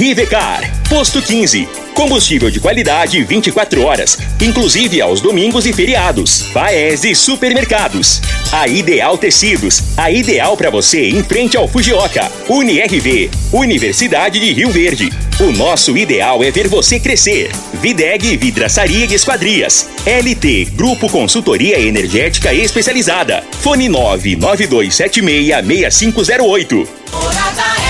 Rivecar, Posto 15. Combustível de qualidade 24 horas, inclusive aos domingos e feriados. Paese Supermercados. A Ideal Tecidos, a ideal para você em frente ao Fujioka. UniRV, Universidade de Rio Verde. O nosso ideal é ver você crescer. Videg Vidraçaria e Esquadrias. LT Grupo Consultoria Energética Especializada. Fone 99276 6508. Morada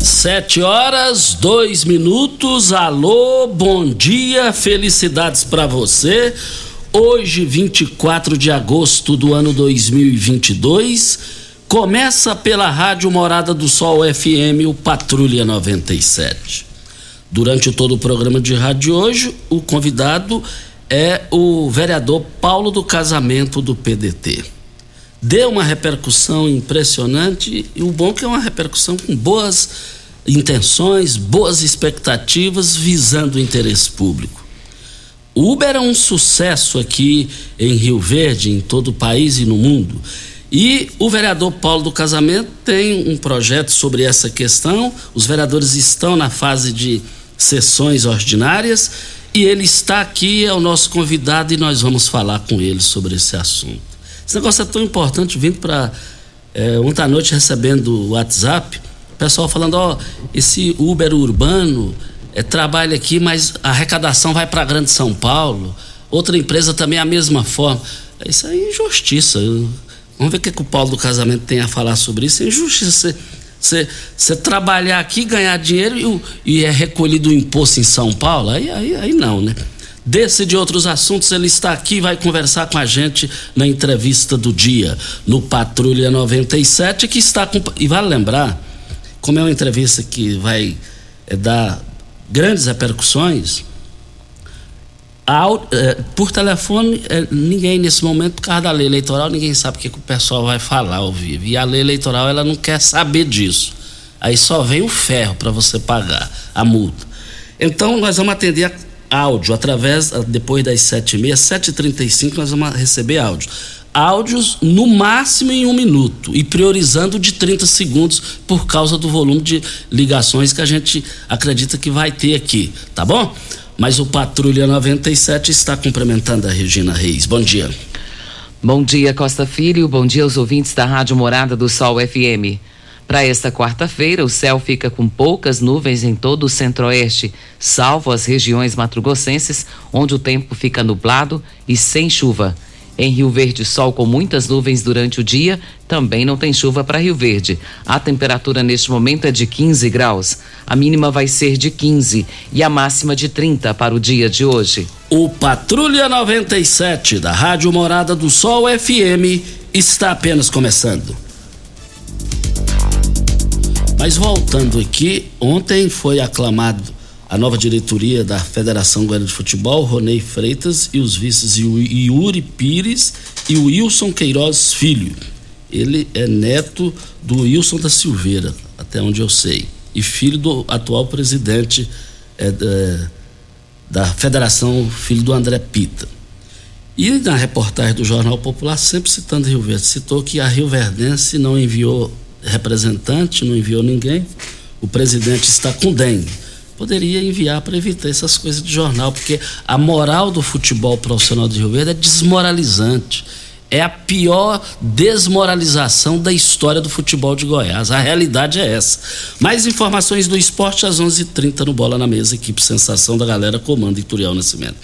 Sete horas, dois minutos. Alô, bom dia, felicidades para você. Hoje, 24 de agosto do ano 2022, começa pela Rádio Morada do Sol FM, o Patrulha 97. Durante todo o programa de rádio hoje, o convidado é o vereador Paulo do Casamento do PDT. Deu uma repercussão impressionante e o bom é que é uma repercussão com boas intenções, boas expectativas visando o interesse público. O Uber é um sucesso aqui em Rio Verde, em todo o país e no mundo. E o vereador Paulo do Casamento tem um projeto sobre essa questão. Os vereadores estão na fase de sessões ordinárias e ele está aqui, é o nosso convidado, e nós vamos falar com ele sobre esse assunto. Esse negócio é tão importante, vindo para. É, ontem à noite recebendo o WhatsApp pessoal falando, ó, esse Uber urbano é, trabalha aqui, mas a arrecadação vai para Grande São Paulo. Outra empresa também é a mesma forma. Isso é injustiça. Vamos ver o que, que o Paulo do Casamento tem a falar sobre isso. É injustiça você, você, trabalhar aqui, ganhar dinheiro e, e é recolhido o imposto em São Paulo. Aí, aí, aí não, né? Desse e de outros assuntos, ele está aqui e vai conversar com a gente na entrevista do dia, no Patrulha 97, que está com. E vale lembrar como é uma entrevista que vai é, dar grandes repercussões, é, por telefone, é, ninguém nesse momento, por causa da lei eleitoral, ninguém sabe o que, que o pessoal vai falar ao vivo. E a lei eleitoral, ela não quer saber disso. Aí só vem o ferro para você pagar a multa. Então, nós vamos atender áudio através, depois das 7h30, 7h35, nós vamos receber áudio áudios no máximo em um minuto e priorizando de 30 segundos por causa do volume de ligações que a gente acredita que vai ter aqui, tá bom? Mas o Patrulha 97 está cumprimentando a Regina Reis. Bom dia. Bom dia, Costa Filho. Bom dia aos ouvintes da Rádio Morada do Sol FM. Para esta quarta-feira, o céu fica com poucas nuvens em todo o centro-oeste, salvo as regiões matrugossenses, onde o tempo fica nublado e sem chuva. Em Rio Verde, sol com muitas nuvens durante o dia, também não tem chuva para Rio Verde. A temperatura neste momento é de 15 graus. A mínima vai ser de 15 e a máxima de 30 para o dia de hoje. O Patrulha 97 da Rádio Morada do Sol FM está apenas começando. Mas voltando aqui, ontem foi aclamado a nova diretoria da Federação Goiana de Futebol, Ronei Freitas e os vices Yuri Pires e Wilson Queiroz Filho. Ele é neto do Wilson da Silveira, até onde eu sei, e filho do atual presidente é, da, da Federação, filho do André Pita. E na reportagem do Jornal Popular, sempre citando Rio Verde, citou que a Rio Verdense não enviou representante, não enviou ninguém, o presidente está com dengue poderia enviar para evitar essas coisas de jornal, porque a moral do futebol profissional de Rio Verde é desmoralizante. é a pior desmoralização da história do futebol de Goiás. A realidade é essa. Mais informações do esporte às 11:30 h 30 no Bola na Mesa, equipe Sensação da Galera, comando Ituriel Nascimento.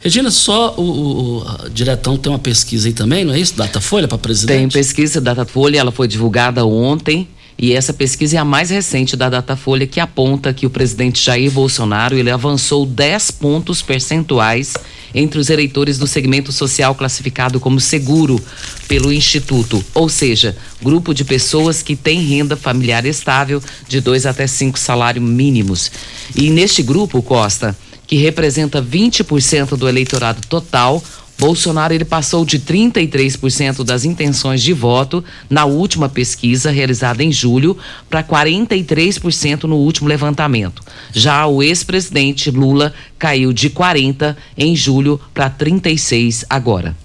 Regina, só o, o, o, diretão tem uma pesquisa aí também, não é isso? Datafolha para presidente? Tem pesquisa Datafolha, ela foi divulgada ontem. E essa pesquisa é a mais recente da Datafolha que aponta que o presidente Jair Bolsonaro ele avançou 10 pontos percentuais entre os eleitores do segmento social classificado como seguro pelo Instituto, ou seja, grupo de pessoas que têm renda familiar estável de dois até cinco salários mínimos. E neste grupo, Costa, que representa 20% do eleitorado total, Bolsonaro ele passou de 33% das intenções de voto na última pesquisa realizada em julho para 43% no último levantamento. Já o ex-presidente Lula caiu de 40 em julho para 36 agora.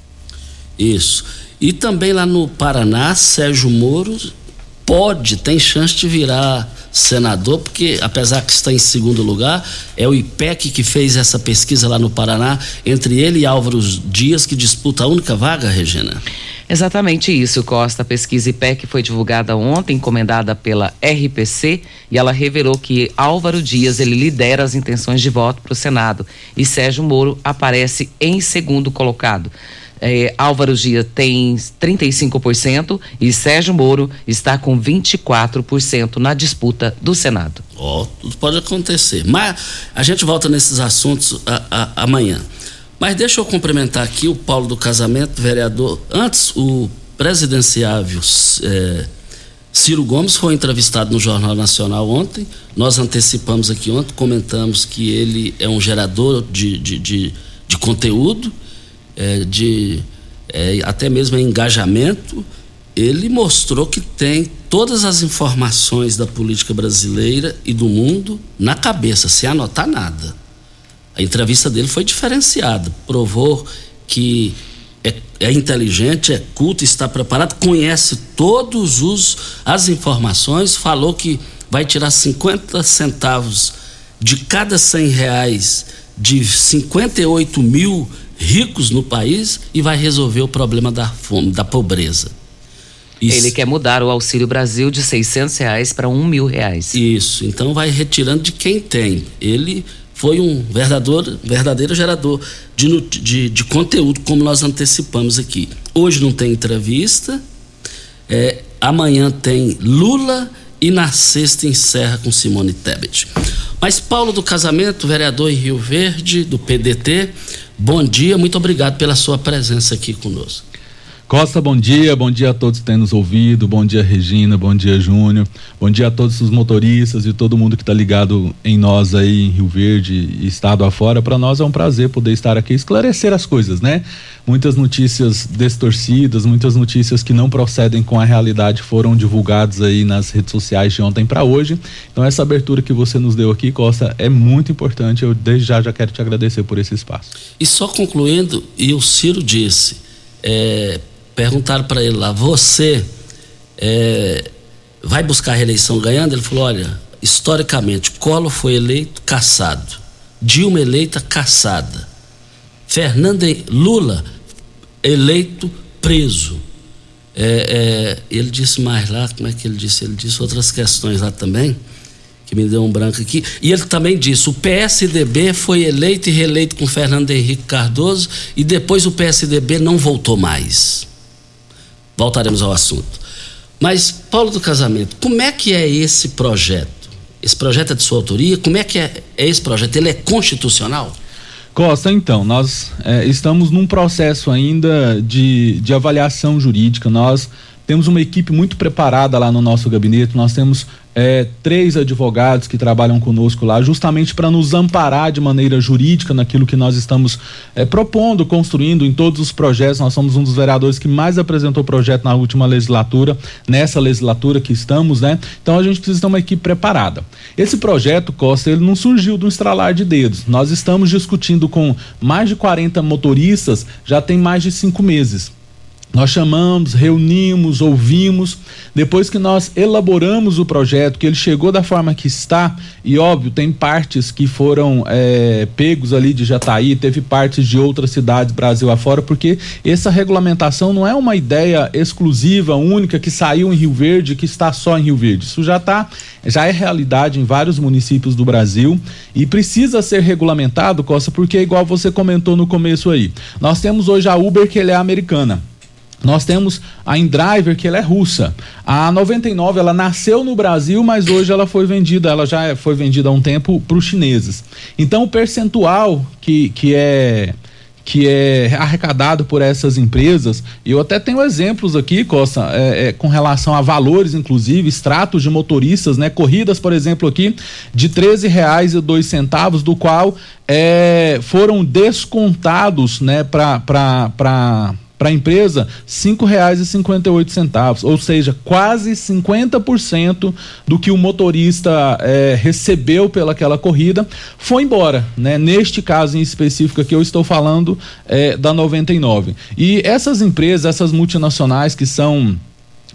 Isso. E também lá no Paraná, Sérgio Moro pode, tem chance de virar senador, porque apesar que está em segundo lugar, é o IPEC que fez essa pesquisa lá no Paraná, entre ele e Álvaro Dias, que disputa a única vaga, Regina. Exatamente isso, Costa. A pesquisa IPEC foi divulgada ontem, encomendada pela RPC, e ela revelou que Álvaro Dias ele lidera as intenções de voto para o Senado e Sérgio Moro aparece em segundo colocado é, Álvaro Dias tem 35% e Sérgio Moro está com 24% na disputa do Senado. Ó, oh, tudo pode acontecer. Mas a gente volta nesses assuntos a, a, amanhã. Mas deixa eu cumprimentar aqui o Paulo do Casamento, vereador. Antes, o presidenciável é, Ciro Gomes foi entrevistado no Jornal Nacional ontem. Nós antecipamos aqui ontem, comentamos que ele é um gerador de, de, de, de conteúdo é, de é, até mesmo engajamento, ele mostrou que tem todas as informações da política brasileira e do mundo na cabeça, sem anotar nada. A entrevista dele foi diferenciada, provou que é, é, inteligente, é culto, está preparado, conhece todos os as informações, falou que vai tirar 50 centavos de cada 100 reais de 58 mil ricos no país e vai resolver o problema da fome, da pobreza. Isso. Ele quer mudar o Auxílio Brasil de 600 reais para um mil reais. Isso, então vai retirando de quem tem. Ele foi um verdadeiro, verdadeiro gerador de, de, de conteúdo, como nós antecipamos aqui. Hoje não tem entrevista, é, amanhã tem Lula e na sexta encerra com Simone Tebet. Mas Paulo do Casamento, vereador em Rio Verde, do PDT, Bom dia, muito obrigado pela sua presença aqui conosco. Costa, bom dia, bom dia a todos que têm nos ouvido, bom dia Regina, bom dia Júnior, bom dia a todos os motoristas e todo mundo que está ligado em nós aí em Rio Verde e estado afora. Para nós é um prazer poder estar aqui esclarecer as coisas, né? Muitas notícias distorcidas, muitas notícias que não procedem com a realidade foram divulgadas aí nas redes sociais de ontem para hoje. Então essa abertura que você nos deu aqui, Costa, é muito importante. Eu desde já já quero te agradecer por esse espaço. E só concluindo, e o Ciro disse, é, Perguntaram para ele lá: Você é, vai buscar a reeleição ganhando? Ele falou: Olha, historicamente, Collor foi eleito caçado, Dilma eleita caçada, Fernando Lula eleito preso. É, é, ele disse mais lá, como é que ele disse? Ele disse outras questões lá também, que me deu um branco aqui. E ele também disse: o PSDB foi eleito e reeleito com Fernando Henrique Cardoso e depois o PSDB não voltou mais. Voltaremos ao assunto. Mas, Paulo do Casamento, como é que é esse projeto? Esse projeto é de sua autoria? Como é que é, é esse projeto? Ele é constitucional? Costa, então, nós é, estamos num processo ainda de, de avaliação jurídica. Nós temos uma equipe muito preparada lá no nosso gabinete, nós temos é, três advogados que trabalham conosco lá, justamente para nos amparar de maneira jurídica naquilo que nós estamos é, propondo, construindo em todos os projetos. Nós somos um dos vereadores que mais apresentou projeto na última legislatura, nessa legislatura que estamos, né? Então a gente precisa ter uma equipe preparada. Esse projeto, Costa, ele não surgiu de um estralar de dedos. Nós estamos discutindo com mais de 40 motoristas já tem mais de cinco meses. Nós chamamos, reunimos, ouvimos. Depois que nós elaboramos o projeto, que ele chegou da forma que está, e óbvio, tem partes que foram é, pegos ali de Jataí, teve partes de outras cidades Brasil afora, porque essa regulamentação não é uma ideia exclusiva, única, que saiu em Rio Verde, que está só em Rio Verde. Isso já está, já é realidade em vários municípios do Brasil e precisa ser regulamentado, Costa, porque igual você comentou no começo aí. Nós temos hoje a Uber, que ele é americana. Nós temos a InDriver, que ela é russa. A 99, ela nasceu no Brasil, mas hoje ela foi vendida, ela já foi vendida há um tempo para os chineses. Então o percentual que, que é que é arrecadado por essas empresas, e eu até tenho exemplos aqui, Costa, é, é, com relação a valores, inclusive, extratos de motoristas, né? Corridas, por exemplo, aqui, de R$ reais e dois centavos, do qual é, foram descontados, né, para para a empresa oito centavos, ou seja, quase 50% do que o motorista é, recebeu pelaquela corrida foi embora, né? Neste caso em específico que eu estou falando é, da 99. E essas empresas, essas multinacionais que são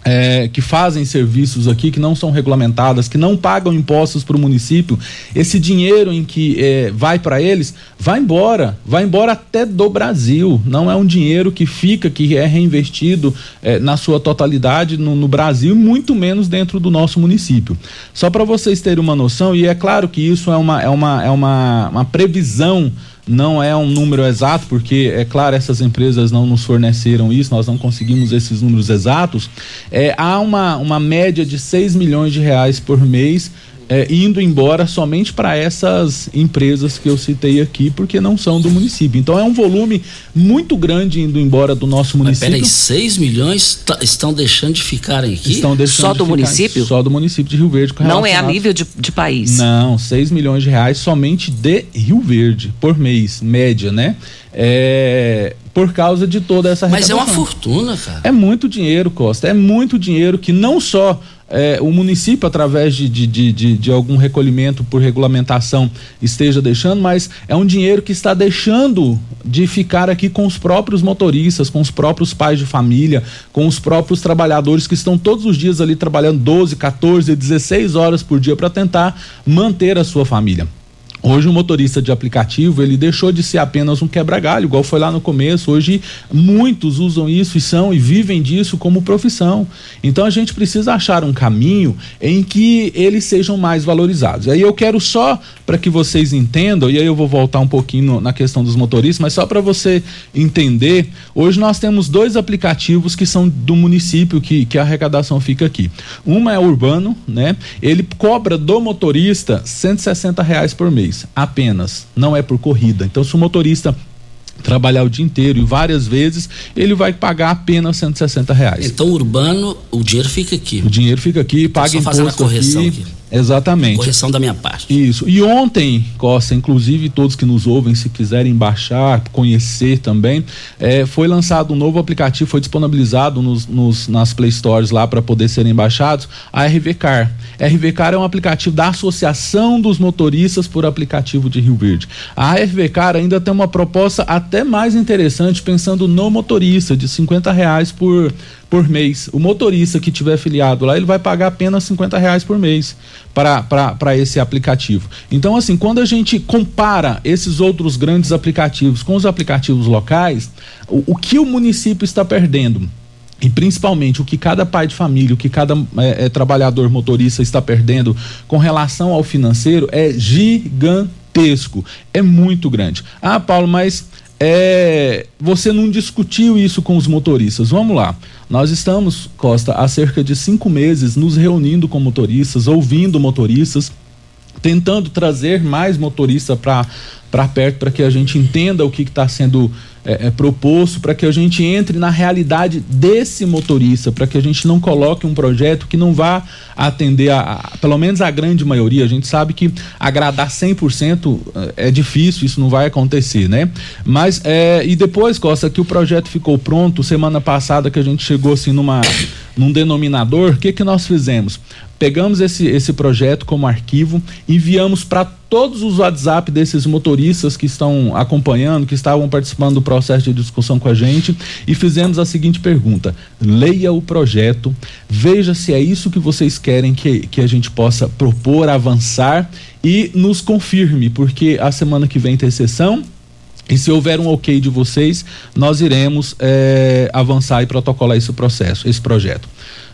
é, que fazem serviços aqui que não são regulamentadas, que não pagam impostos para o município, esse dinheiro em que é, vai para eles, vai embora, vai embora até do Brasil. Não é um dinheiro que fica, que é reinvestido é, na sua totalidade no, no, Brasil, muito menos dentro do nosso município. Só para vocês terem uma noção, e é claro que isso é uma, é uma, é uma, uma previsão não é um número exato, porque, é claro, essas empresas não nos forneceram isso, nós não conseguimos esses números exatos. É, há uma, uma média de 6 milhões de reais por mês é, indo embora somente para essas empresas que eu citei aqui, porque não são do município. Então é um volume muito grande indo embora do nosso município. Mas peraí, 6 milhões estão deixando de ficarem aqui? Estão deixando só do município? Só do município de Rio Verde. Não é a nível de, de país? Não, 6 milhões de reais somente de Rio Verde por mês, média, né? É, por causa de toda essa Mas é uma fortuna, cara. É muito dinheiro, Costa. É muito dinheiro que não só é, o município, através de, de, de, de, algum recolhimento por regulamentação, esteja deixando, mas é um dinheiro que está deixando de ficar aqui com os próprios motoristas, com os próprios pais de família, com os próprios trabalhadores que estão todos os dias ali trabalhando 12, 14, 16 horas por dia para tentar manter a sua família. Hoje o motorista de aplicativo ele deixou de ser apenas um quebra-galho, igual foi lá no começo. Hoje muitos usam isso e são e vivem disso como profissão. Então a gente precisa achar um caminho em que eles sejam mais valorizados. Aí eu quero só para que vocês entendam e aí eu vou voltar um pouquinho na questão dos motoristas, mas só para você entender. Hoje nós temos dois aplicativos que são do município que, que a arrecadação fica aqui. Uma é urbano, né? Ele cobra do motorista 160 reais por mês apenas, não é por corrida. Então, se o motorista trabalhar o dia inteiro e várias vezes, ele vai pagar apenas 160 reais. Então, urbano, o dinheiro fica aqui. O dinheiro fica aqui, então, paga imposto a correção aqui. aqui. Exatamente. Correção da minha parte. Isso. E ontem, Costa, inclusive todos que nos ouvem, se quiserem baixar, conhecer também, é, foi lançado um novo aplicativo, foi disponibilizado nos, nos nas Play Stores lá para poder serem baixados, a RV Car. RV Car é um aplicativo da Associação dos Motoristas por Aplicativo de Rio Verde. A RV Car ainda tem uma proposta até mais interessante, pensando no motorista, de 50 reais por por mês. O motorista que tiver filiado lá, ele vai pagar apenas 50 reais por mês para esse aplicativo. Então, assim, quando a gente compara esses outros grandes aplicativos com os aplicativos locais, o, o que o município está perdendo? E principalmente o que cada pai de família, o que cada é, é, trabalhador motorista está perdendo com relação ao financeiro é gigantesco. É muito grande. Ah, Paulo, mas é, você não discutiu isso com os motoristas. Vamos lá. Nós estamos, Costa, há cerca de cinco meses nos reunindo com motoristas, ouvindo motoristas, tentando trazer mais motorista para perto para que a gente entenda o que está sendo é, é, proposto para que a gente entre na realidade desse motorista, para que a gente não coloque um projeto que não vá atender a, a, pelo menos a grande maioria. A gente sabe que agradar 100% é, é difícil, isso não vai acontecer, né? Mas, é, e depois, Costa, que o projeto ficou pronto, semana passada que a gente chegou assim numa, num denominador, o que que nós fizemos? Pegamos esse, esse projeto como arquivo, enviamos para todos os WhatsApp desses motoristas que estão acompanhando, que estavam participando do processo de discussão com a gente e fizemos a seguinte pergunta: leia o projeto, veja se é isso que vocês querem que, que a gente possa propor, avançar e nos confirme, porque a semana que vem tem sessão. E se houver um ok de vocês, nós iremos é, avançar e protocolar esse processo, esse projeto.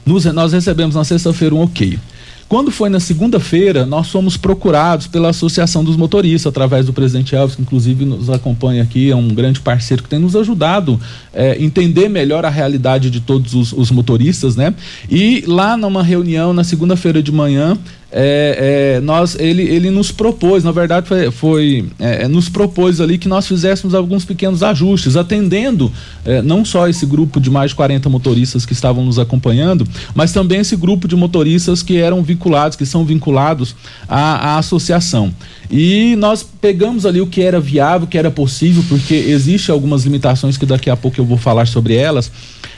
Nos, nós recebemos na sexta-feira um ok. Quando foi na segunda-feira, nós fomos procurados pela Associação dos Motoristas, através do presidente Elvis, que inclusive nos acompanha aqui, é um grande parceiro que tem nos ajudado a é, entender melhor a realidade de todos os, os motoristas, né? E lá numa reunião, na segunda-feira de manhã, é, é, nós, ele, ele nos propôs, na verdade foi, foi é, é, nos propôs ali que nós fizéssemos alguns pequenos ajustes, atendendo é, não só esse grupo de mais de 40 motoristas que estavam nos acompanhando, mas também esse grupo de motoristas que eram vinculados, que são vinculados à, à associação. E nós pegamos ali o que era viável, o que era possível, porque existe algumas limitações que daqui a pouco eu vou falar sobre elas,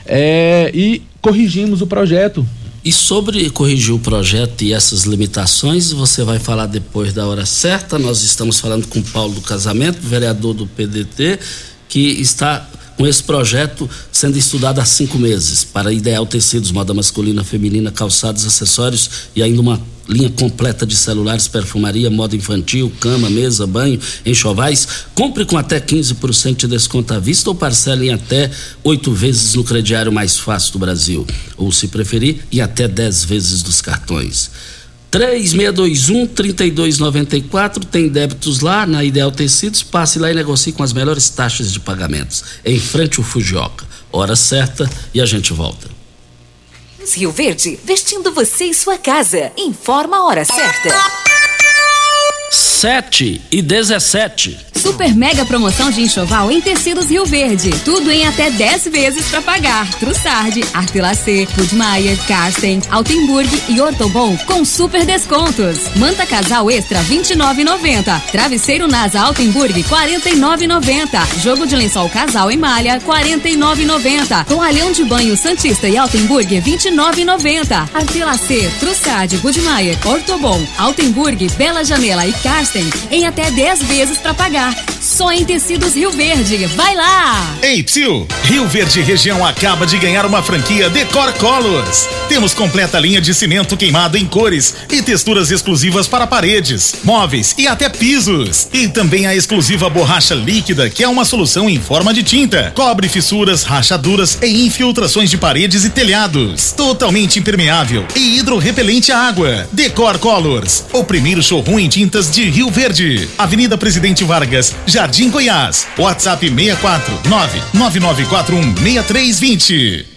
é, e corrigimos o projeto e sobre corrigir o projeto e essas limitações, você vai falar depois da hora certa. Nós estamos falando com Paulo do Casamento, vereador do PDT, que está com esse projeto sendo estudado há cinco meses para Ideal Tecidos, moda masculina, feminina, calçados, acessórios e ainda uma linha completa de celulares, perfumaria, moda infantil, cama, mesa, banho, enxovais. Compre com até 15% de desconto à vista ou parcele em até oito vezes no crediário mais fácil do Brasil. Ou, se preferir, em até dez vezes dos cartões. 3621-3294, tem débitos lá na Ideal Tecidos, passe lá e negocie com as melhores taxas de pagamentos. Em frente ao Fujioka. Hora certa e a gente volta. Rio Verde, vestindo você e sua casa. Informa a hora certa. 7 e 17. Super mega promoção de enxoval em tecidos Rio Verde. Tudo em até 10 vezes para pagar. Trussardi, Artelacê, Budmeier, Carsten, Altenburg e Ortobon com super descontos. Manta casal extra 29,90. Travesseiro Nasa Altenburg 49,90. Jogo de lençol casal em malha 49,90. Toalhão de banho Santista e Altenburg 29,90. Artelacê, Trussardi, Budmeier, Ortobon, Altenburg, Bela Janela e Carsten em até 10 vezes para pagar. Só em Tecidos Rio Verde. Vai lá! Ei, Psil! Rio Verde Região acaba de ganhar uma franquia Decor Colors. Temos completa linha de cimento queimado em cores e texturas exclusivas para paredes, móveis e até pisos. E também a exclusiva borracha líquida, que é uma solução em forma de tinta. Cobre fissuras, rachaduras e infiltrações de paredes e telhados. Totalmente impermeável e hidrorrepelente à água. Decor Colors, o primeiro showroom em tintas de Rio Verde. Avenida Presidente Vargas Vargas, Jardim Goiás. WhatsApp 64 99941 6320.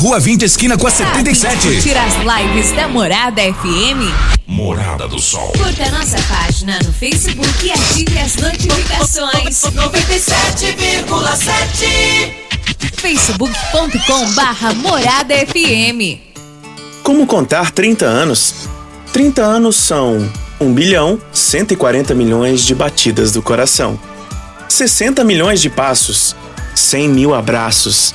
Rua 20, esquina com a 77. Tira as lives da Morada FM. Morada do Sol. Curta nossa página no Facebook e ative as notificações. 97,7 facebook.com barra Morada FM. Como contar 30 anos? 30 anos são 1 bilhão 140 milhões de batidas do coração, 60 milhões de passos, 100 mil abraços,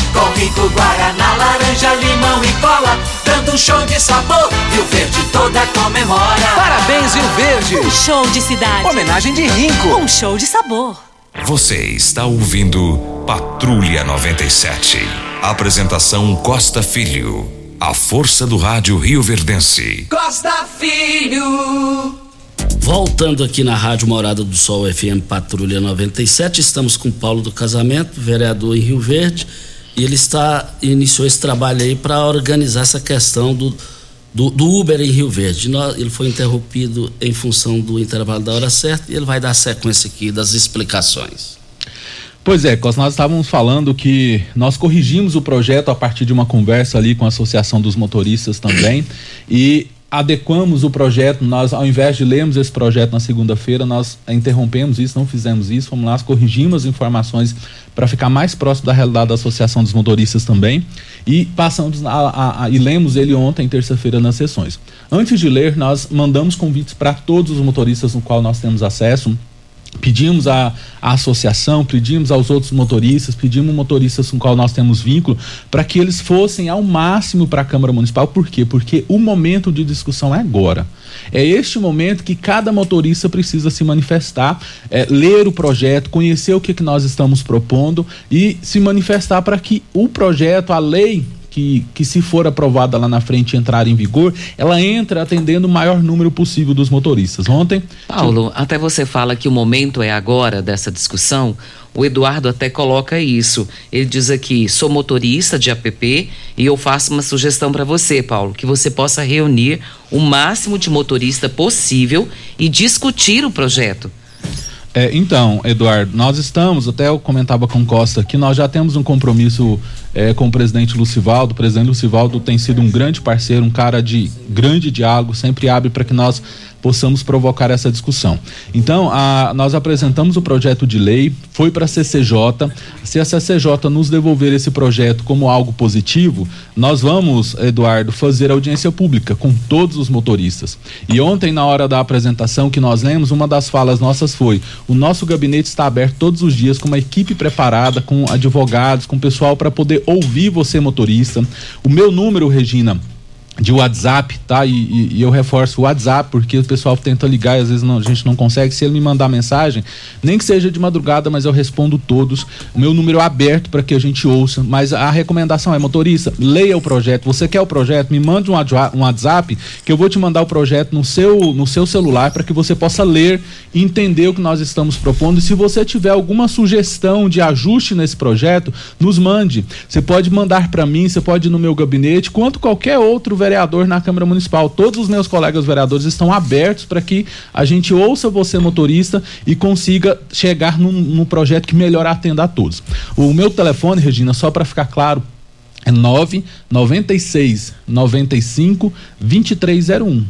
com rico guaraná, laranja, limão e cola, dando um show de sabor. Rio Verde toda comemora. Parabéns, Rio Verde. Um show de cidade. Homenagem de Rinco. Um show de sabor. Você está ouvindo Patrulha 97. Apresentação Costa Filho. A força do rádio Rio Verdense. Costa Filho. Voltando aqui na Rádio Morada do Sol FM Patrulha 97, estamos com Paulo do Casamento, vereador em Rio Verde, e ele está iniciou esse trabalho aí para organizar essa questão do, do, do, Uber em Rio Verde. Ele foi interrompido em função do intervalo da hora certa e ele vai dar sequência aqui das explicações. Pois é, nós estávamos falando que nós corrigimos o projeto a partir de uma conversa ali com a Associação dos Motoristas também e adequamos o projeto, nós ao invés de lermos esse projeto na segunda-feira, nós interrompemos isso, não fizemos isso, fomos lá, corrigimos as informações para ficar mais próximo da realidade da Associação dos Motoristas também e passamos a, a, a, e lemos ele ontem, terça-feira, nas sessões. Antes de ler, nós mandamos convites para todos os motoristas no qual nós temos acesso, Pedimos à, associação, pedimos aos outros motoristas, pedimos motoristas com qual nós temos vínculo, para que eles fossem ao máximo para a Câmara Municipal. Por quê? Porque o momento de discussão é agora. É este momento que cada motorista precisa se manifestar, é, ler o projeto, conhecer o que, que nós estamos propondo e se manifestar para que o projeto, a lei que, que se for aprovada lá na frente entrar em vigor, ela entra atendendo o maior número possível dos motoristas. Ontem. Paulo, até você fala que o momento é agora dessa discussão. O Eduardo até coloca isso. Ele diz aqui: sou motorista de app e eu faço uma sugestão para você, Paulo, que você possa reunir o máximo de motorista possível e discutir o projeto. É, então, Eduardo, nós estamos, até eu comentava com Costa que nós já temos um compromisso é, com o presidente Lucivaldo. O presidente Lucivaldo tem sido um grande parceiro, um cara de grande diálogo, sempre abre para que nós possamos provocar essa discussão. Então, a, nós apresentamos o projeto de lei, foi para a CCJ. Se a CCJ nos devolver esse projeto como algo positivo, nós vamos, Eduardo, fazer audiência pública com todos os motoristas. E ontem, na hora da apresentação que nós lemos, uma das falas nossas foi: o nosso gabinete está aberto todos os dias com uma equipe preparada, com advogados, com pessoal para poder ouvir você, motorista. O meu número, Regina, de WhatsApp, tá? E, e, e, eu reforço o WhatsApp, porque o pessoal tenta ligar e às vezes não, a gente não consegue. Se ele me mandar mensagem, nem que seja de madrugada, mas eu respondo todos. O meu número é aberto para que a gente ouça. Mas a recomendação é, motorista, leia o projeto. Você quer o projeto? Me mande um, um WhatsApp que eu vou te mandar o projeto no seu, no seu celular para que você possa ler e entender o que nós estamos propondo. E se você tiver alguma sugestão de ajuste nesse projeto, nos mande. Você pode mandar para mim, você pode ir no meu gabinete, quanto qualquer outro vereador na Câmara Municipal. Todos os meus colegas vereadores estão abertos para que a gente ouça você, motorista, e consiga chegar num, num projeto que melhor atenda a todos. O meu telefone, Regina, só para ficar claro, é 996 95 2301.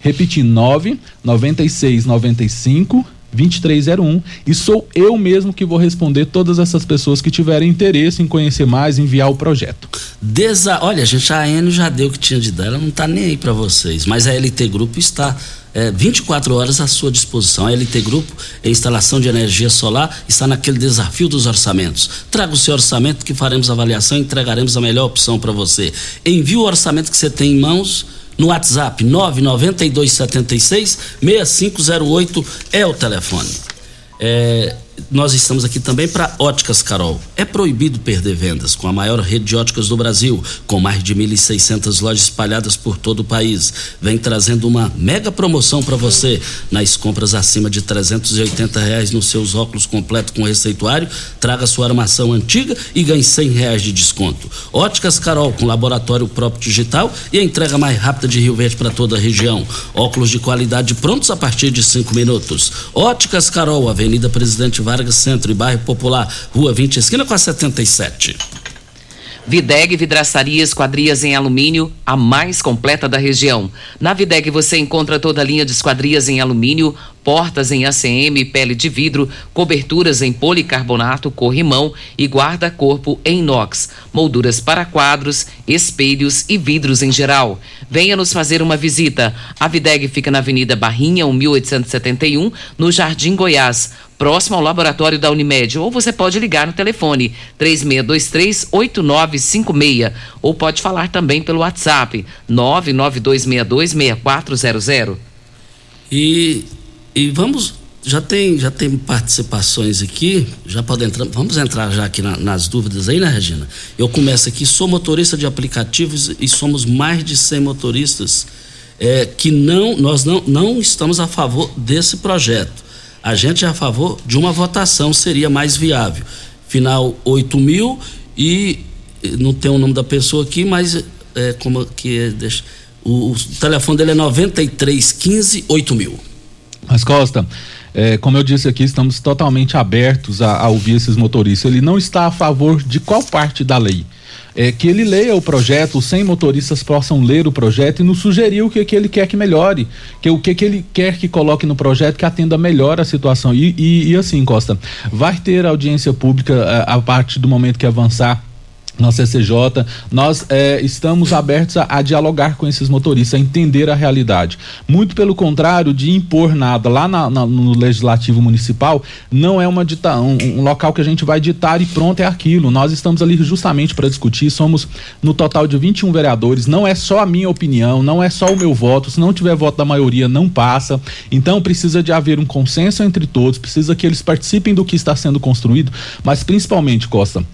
Repetindo, 9 96 95 2301 e sou eu mesmo que vou responder todas essas pessoas que tiverem interesse em conhecer mais, enviar o projeto. Desa... Olha, gente, a Enio já deu o que tinha de dar, ela não está nem aí para vocês, mas a LT Grupo está é, 24 horas à sua disposição. A LT Grupo, a instalação de energia solar, está naquele desafio dos orçamentos. Traga o seu orçamento que faremos avaliação e entregaremos a melhor opção para você. Envie o orçamento que você tem em mãos no WhatsApp 99276 6508 é o telefone. É, nós estamos aqui também para Óticas Carol. É proibido perder vendas com a maior rede de óticas do Brasil, com mais de 1.600 lojas espalhadas por todo o país. Vem trazendo uma mega promoção para você nas compras acima de 380 reais nos seus óculos completo com receituário. Traga sua armação antiga e ganhe 100 reais de desconto. Óticas Carol com laboratório próprio digital e a entrega mais rápida de Rio Verde para toda a região. Óculos de qualidade prontos a partir de 5 minutos. Óticas Carol, Avenida Presidente Vargas Centro e Bairro Popular, Rua 20, esquina com a 77. Videg Vidraçaria Esquadrias em Alumínio, a mais completa da região. Na Videg você encontra toda a linha de esquadrias em alumínio, portas em ACM, pele de vidro, coberturas em policarbonato, corrimão e guarda-corpo em inox, molduras para quadros, espelhos e vidros em geral. Venha nos fazer uma visita. A Videg fica na Avenida Barrinha, 1871, no Jardim Goiás próximo ao laboratório da Unimed. Ou você pode ligar no telefone 3623-8956. Ou pode falar também pelo WhatsApp 99262-6400. E, e vamos já tem, já tem participações aqui, já pode entrar, vamos entrar já aqui na, nas dúvidas aí, né, Regina? Eu começo aqui, sou motorista de aplicativos e somos mais de 100 motoristas é, que não, nós não, não estamos a favor desse projeto. A gente é a favor de uma votação, seria mais viável. Final 8 mil e não tem o nome da pessoa aqui, mas é, como que é, deixa, o, o telefone dele é 9315 8000. Mas Costa, é, como eu disse aqui, estamos totalmente abertos a, a, ouvir esses motoristas. Ele não está a favor de qual parte da lei? É, que ele leia o projeto, os 100 motoristas possam ler o projeto e nos sugerir o que, que ele quer que melhore, que o que, que ele quer que coloque no projeto que atenda melhor a situação. E, e, e assim, Costa, vai ter audiência pública a, é, a partir do momento que avançar na CCJ, nós é, estamos abertos a, a, dialogar com esses motoristas, a entender a realidade. Muito pelo contrário de impor nada lá na, na, no Legislativo Municipal, não é uma dita, um, um, local que a gente vai ditar e pronto, é aquilo. Nós estamos ali justamente para discutir, somos no total de 21 vereadores, não é só a minha opinião, não é só o meu voto, se não tiver voto da maioria, não passa. Então precisa de haver um consenso entre todos, precisa que eles participem do que está sendo construído, mas principalmente, Costa,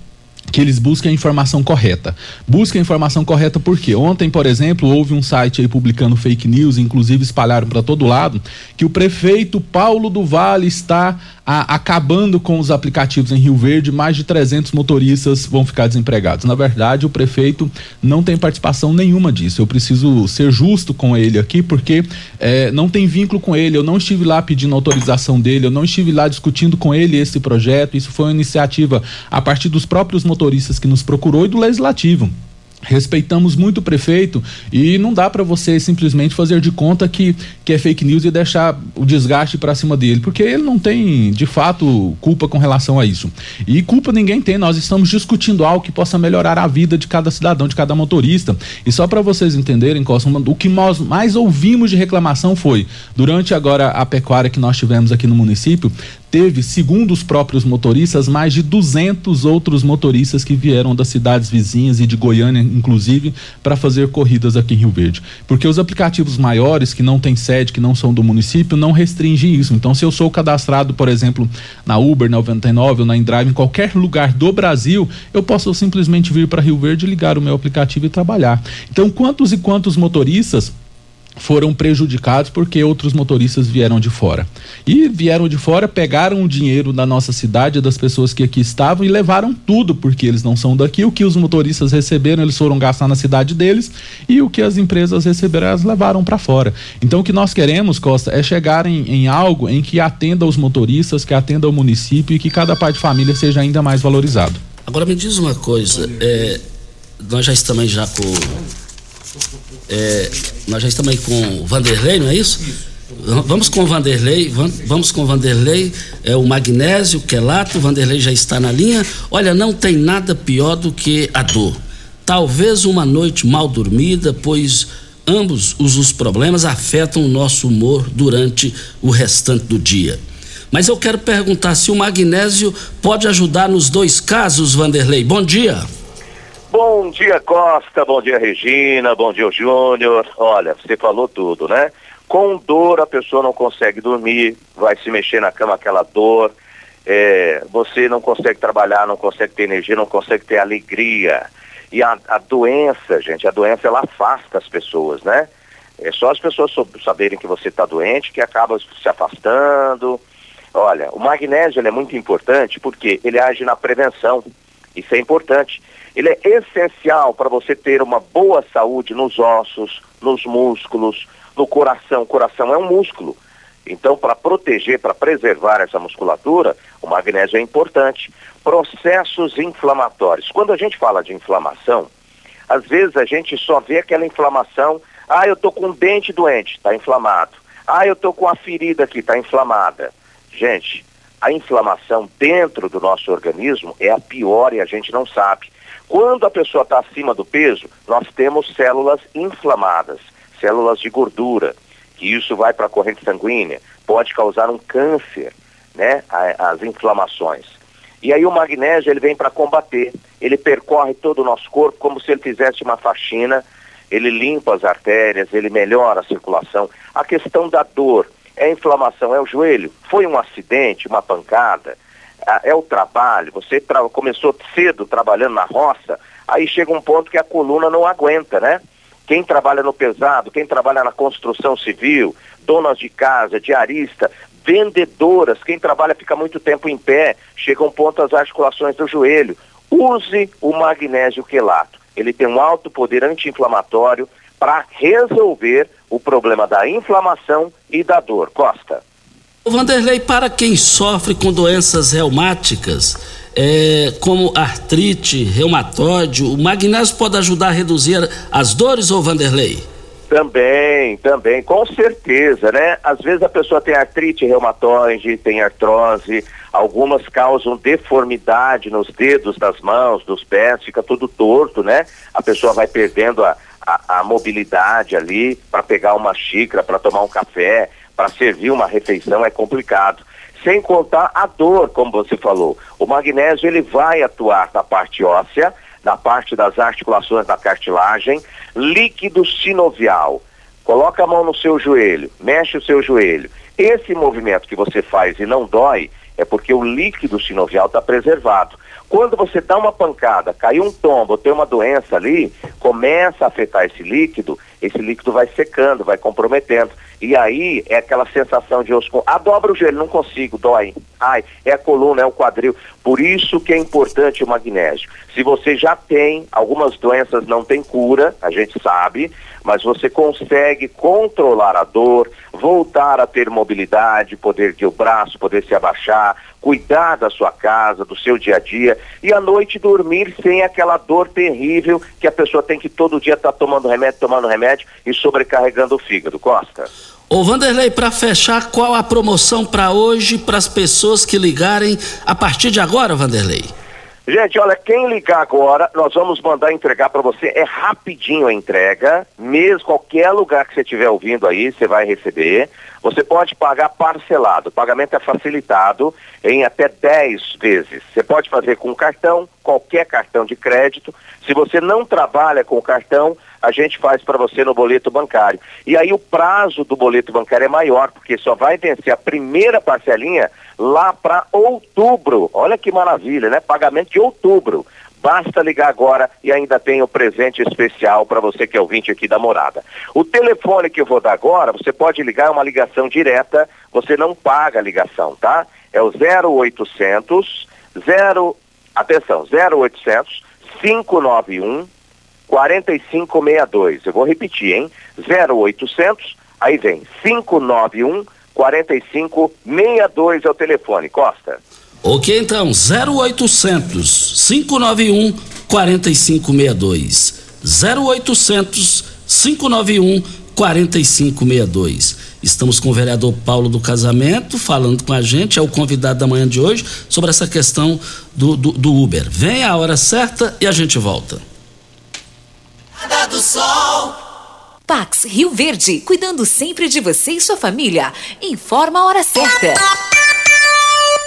que eles busquem a informação correta. Busquem a informação correta porque ontem, por exemplo, houve um site aí publicando fake news, inclusive espalharam para todo lado, que o prefeito Paulo do Vale está a, acabando com os aplicativos em Rio Verde, mais de 300 motoristas vão ficar desempregados. Na verdade, o prefeito não tem participação nenhuma disso. Eu preciso ser justo com ele aqui, porque é, não tem vínculo com ele. Eu não estive lá pedindo autorização dele, eu não estive lá discutindo com ele esse projeto. Isso foi uma iniciativa a partir dos próprios motoristas que nos procurou e do legislativo respeitamos muito o prefeito e não dá para você simplesmente fazer de conta que, que é fake news e deixar o desgaste para cima dele, porque ele não tem de fato culpa com relação a isso. E culpa ninguém tem, nós estamos discutindo algo que possa melhorar a vida de cada cidadão, de cada motorista. E só para vocês entenderem, Costa, o que nós mais ouvimos de reclamação foi durante agora a pecuária que nós tivemos aqui no município, teve, segundo os próprios motoristas, mais de 200 outros motoristas que vieram das cidades vizinhas e de Goiânia, inclusive, para fazer corridas aqui em Rio Verde. Porque os aplicativos maiores, que não têm sede, que não são do município, não restringem isso. Então, se eu sou cadastrado, por exemplo, na Uber 99 ou na InDrive, em qualquer lugar do Brasil, eu posso simplesmente vir para Rio Verde, ligar o meu aplicativo e trabalhar. Então, quantos e quantos motoristas foram prejudicados porque outros motoristas vieram de fora. E vieram de fora, pegaram o dinheiro da nossa cidade, das pessoas que aqui estavam e levaram tudo, porque eles não são daqui. O que os motoristas receberam, eles foram gastar na cidade deles e o que as empresas receberam, elas levaram para fora. Então o que nós queremos, Costa, é chegar em, em, algo em que atenda os motoristas, que atenda o município e que cada pai de família seja ainda mais valorizado. Agora me diz uma coisa, é, nós já estamos já com é, nós já estamos aí com o Vanderlei, não é isso? isso. Vamos com o Vanderlei, vamos com o Vanderlei, é o magnésio, o quelato, o Vanderlei já está na linha. Olha, não tem nada pior do que a dor. Talvez uma noite mal dormida, pois ambos os, os problemas afetam o nosso humor durante o restante do dia. Mas eu quero perguntar se o magnésio pode ajudar nos dois casos, Vanderlei. Bom dia. Bom dia, Costa. Bom dia, Regina. Bom dia, Júnior. Olha, você falou tudo, né? Com dor, a pessoa não consegue dormir, vai se mexer na cama aquela dor. É, você não consegue trabalhar, não consegue ter energia, não consegue ter alegria. E a, a doença, gente, a doença ela afasta as pessoas, né? É só as pessoas saberem que você está doente que acaba se afastando. Olha, o magnésio é muito importante porque ele age na prevenção. Isso é importante. Ele é essencial para você ter uma boa saúde nos ossos, nos músculos, no coração. O coração é um músculo. Então, para proteger, para preservar essa musculatura, o magnésio é importante. Processos inflamatórios. Quando a gente fala de inflamação, às vezes a gente só vê aquela inflamação. Ah, eu estou com um dente doente, está inflamado. Ah, eu estou com a ferida aqui, está inflamada. Gente, a inflamação dentro do nosso organismo é a pior e a gente não sabe. Quando a pessoa está acima do peso, nós temos células inflamadas, células de gordura, que isso vai para a corrente sanguínea, pode causar um câncer, né, as inflamações. E aí o magnésio ele vem para combater, ele percorre todo o nosso corpo como se ele fizesse uma faxina, ele limpa as artérias, ele melhora a circulação. A questão da dor, É inflamação, é o joelho? Foi um acidente, uma pancada? É o trabalho? Você tra começou cedo trabalhando na roça, aí chega um ponto que a coluna não aguenta, né? Quem trabalha no pesado, quem trabalha na construção civil, donas de casa, diarista, vendedoras, quem trabalha fica muito tempo em pé, chega um ponto as articulações do joelho. Use o magnésio quelato. Ele tem um alto poder anti-inflamatório para resolver o problema da inflamação e da dor. Costa. Vanderlei, para quem sofre com doenças reumáticas, é, como artrite, reumatóide, o magnésio pode ajudar a reduzir as dores, ou Vanderlei? Também, também, com certeza, né? Às vezes a pessoa tem artrite reumatoide, tem artrose, algumas causam deformidade nos dedos das mãos, dos pés, fica tudo torto, né? A pessoa vai perdendo a, a, a mobilidade ali para pegar uma xícara, para tomar um café, para servir uma refeição é complicado. Sem contar a dor, como você falou. O magnésio ele vai atuar na parte óssea, na parte das articulações da cartilagem, líquido sinovial. Coloca a mão no seu joelho, mexe o seu joelho. Esse movimento que você faz e não dói é porque o líquido sinovial está preservado. Quando você dá uma pancada, caiu um tombo, tem uma doença ali, começa a afetar esse líquido, esse líquido vai secando, vai comprometendo. E aí é aquela sensação de osso. Ah, dobra o joelho, não consigo, dói. Ai, é a coluna, é o quadril. Por isso que é importante o magnésio. Se você já tem, algumas doenças não tem cura, a gente sabe, mas você consegue controlar a dor, voltar a ter mobilidade, poder ter o braço, poder se abaixar, cuidar da sua casa, do seu dia a dia e à noite dormir sem aquela dor terrível que a pessoa tem que todo dia estar tomando remédio, tomando remédio e sobrecarregando o fígado. Costa. Ô Vanderlei, para fechar, qual a promoção para hoje para as pessoas que ligarem a partir de agora, Vanderlei? Gente, olha, quem ligar agora, nós vamos mandar entregar para você. É rapidinho a entrega, mesmo qualquer lugar que você estiver ouvindo aí, você vai receber. Você pode pagar parcelado. O pagamento é facilitado em até 10 vezes. Você pode fazer com cartão, qualquer cartão de crédito. Se você não trabalha com cartão, a gente faz para você no boleto bancário. E aí o prazo do boleto bancário é maior, porque só vai vencer a primeira parcelinha lá para outubro. Olha que maravilha, né? Pagamento de outubro. Basta ligar agora e ainda tem o presente especial para você que é ouvinte aqui da morada. O telefone que eu vou dar agora, você pode ligar, é uma ligação direta, você não paga a ligação, tá? É o 0800 0 atenção, 0800 591 4562. Eu vou repetir, hein? 0800, aí vem 591 4562 é o telefone. Costa. Ok, então, 0800 591 4562. 0800 591 4562. Estamos com o vereador Paulo do Casamento falando com a gente, é o convidado da manhã de hoje, sobre essa questão do, do, do Uber. Vem a hora certa e a gente volta. Do Sol. Pax Rio Verde, cuidando sempre de você e sua família. Informa a hora certa.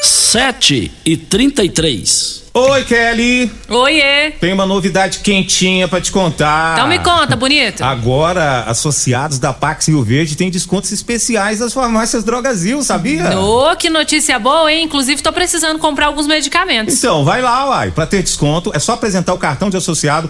7 e 33. Oi, Kelly. Oiê. Tem uma novidade quentinha pra te contar. Então me conta, bonito. Agora, associados da Pax Rio Verde têm descontos especiais das farmácias Drogazil, sabia? Ô, que notícia boa, hein? Inclusive, tô precisando comprar alguns medicamentos. Então, vai lá, uai. Pra ter desconto, é só apresentar o cartão de associado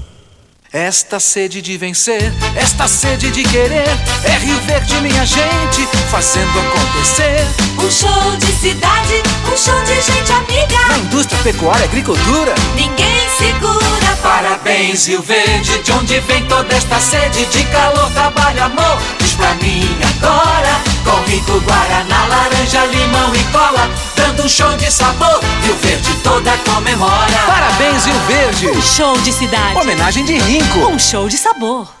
Esta sede de vencer, esta sede de querer, é Rio Verde, minha gente, fazendo acontecer. Um show de cidade, um show de gente amiga. Na indústria, pecuária, agricultura, Ninguém segura. Parabéns, Rio Verde, de onde vem toda esta sede de calor, trabalho, amor. Diz pra mim agora, com rico Guaraná, laranja, limão e cola, dando um show de sabor. Rio Verde toda comemora. Parabéns, Rio Verde. Um show de cidade. Homenagem de Um show de sabor.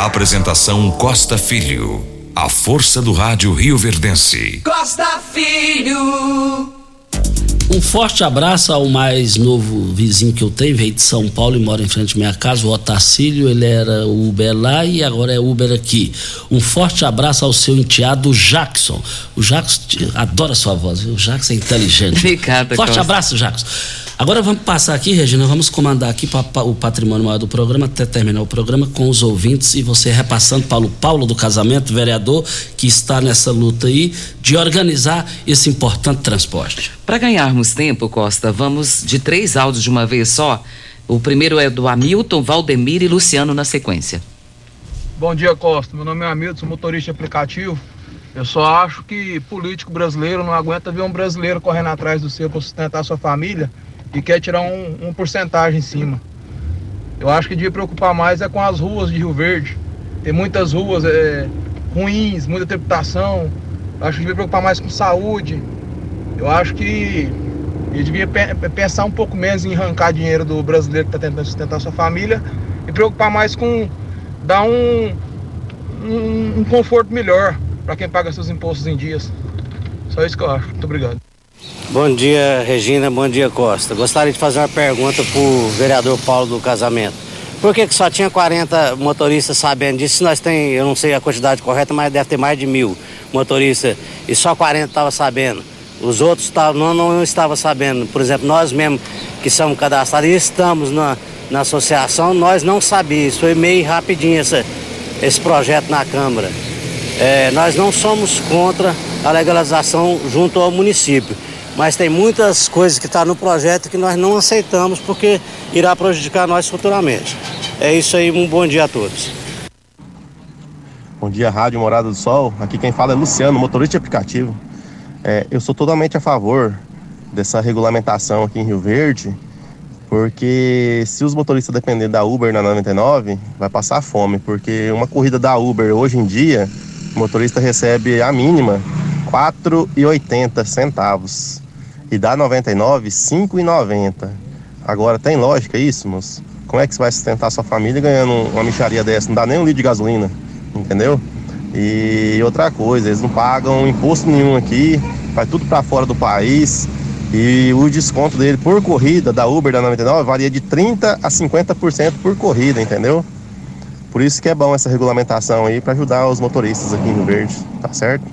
Apresentação Costa Filho. A força do rádio Rio Verdense. Costa Filho. Um forte abraço ao mais novo vizinho que eu tenho, veio de São Paulo e mora em frente à minha casa, o Otacílio, ele era Uber lá e agora é Uber aqui. Um forte abraço ao seu enteado Jackson. O Jackson adora sua voz, viu? o Jackson é inteligente. Obrigada, Forte Costa. abraço, Jackson. Agora vamos passar aqui, Regina, vamos comandar aqui pa- pa- o patrimônio maior do programa até terminar o programa com os ouvintes e você repassando para o Paulo do Casamento, vereador, que está nessa luta aí de organizar esse importante transporte. Para ganharmos tempo, Costa, vamos de três áudios de uma vez só. O primeiro é do Hamilton, Valdemir e Luciano na sequência. Bom dia, Costa. Meu nome é Hamilton, sou motorista aplicativo. Eu só acho que político brasileiro não aguenta ver um brasileiro correndo atrás do seu para sustentar sua família e quer tirar um, um porcentagem em cima. Eu acho que devia preocupar mais é com as ruas de Rio Verde. Tem muitas ruas é, ruins, muita tributação. Eu acho que devia preocupar mais com saúde. Eu acho que ele devia pe- pensar um pouco menos em arrancar dinheiro do brasileiro que está tentando sustentar sua família e preocupar mais com dar um, um, um conforto melhor para quem paga seus impostos em dias. Só isso que eu acho. Muito obrigado. Bom dia, Regina. Bom dia, Costa. Gostaria de fazer uma pergunta para o vereador Paulo do Casamento. Por que, que só tinha 40 motoristas sabendo disso? Se nós tem, eu não sei a quantidade correta, mas deve ter mais de mil motoristas e só 40 estavam sabendo. Os outros não, não estavam sabendo. Por exemplo, nós mesmos que somos cadastrados e estamos na, na associação, nós não sabíamos. Foi meio rapidinho essa, esse projeto na Câmara. É, nós não somos contra a legalização junto ao município, mas tem muitas coisas que estão no projeto que nós não aceitamos porque irá prejudicar nós futuramente. É isso aí, um bom dia a todos. Bom dia, Rádio Morada do Sol. Aqui quem fala é Luciano, motorista de aplicativo. É, eu sou totalmente a favor dessa regulamentação aqui em Rio Verde, porque se os motoristas dependerem da Uber na 99, vai passar fome, porque uma corrida da Uber hoje em dia, o motorista recebe a mínima R$ 4,80 centavos e da 99 R$ 5,90. Agora tem lógica isso, moço? Como é que você vai sustentar sua família ganhando uma micharia dessa? Não dá nem um litro de gasolina, entendeu? E outra coisa, eles não pagam imposto nenhum aqui, vai tudo para fora do país. E o desconto dele por corrida da Uber da 99 varia de 30 a 50% por corrida, entendeu? Por isso que é bom essa regulamentação aí para ajudar os motoristas aqui em Rio Verde, tá certo?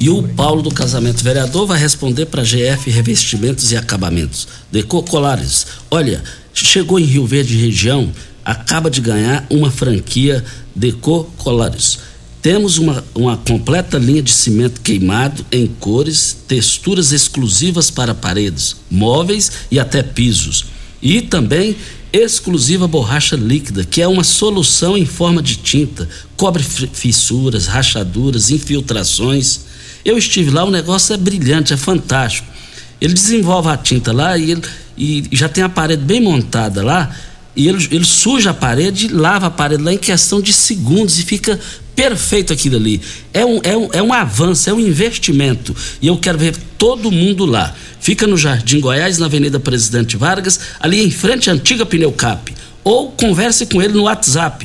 E o Paulo do Casamento Vereador vai responder para GF Revestimentos e Acabamentos. Deco Colares, olha, chegou em Rio Verde região, acaba de ganhar uma franquia Deco Colares. Temos uma, uma completa linha de cimento queimado em cores, texturas exclusivas para paredes, móveis e até pisos. E também exclusiva borracha líquida, que é uma solução em forma de tinta, cobre fi- fissuras, rachaduras, infiltrações. Eu estive lá, o negócio é brilhante, é fantástico. Ele desenvolve a tinta lá e, ele, e já tem a parede bem montada lá, e ele, ele suja a parede lava a parede lá em questão de segundos e fica perfeito aquilo ali. É um, é, um, é um avanço, é um investimento. E eu quero ver todo mundo lá. Fica no Jardim Goiás, na Avenida Presidente Vargas, ali em frente à antiga Pneu Cap. Ou converse com ele no WhatsApp,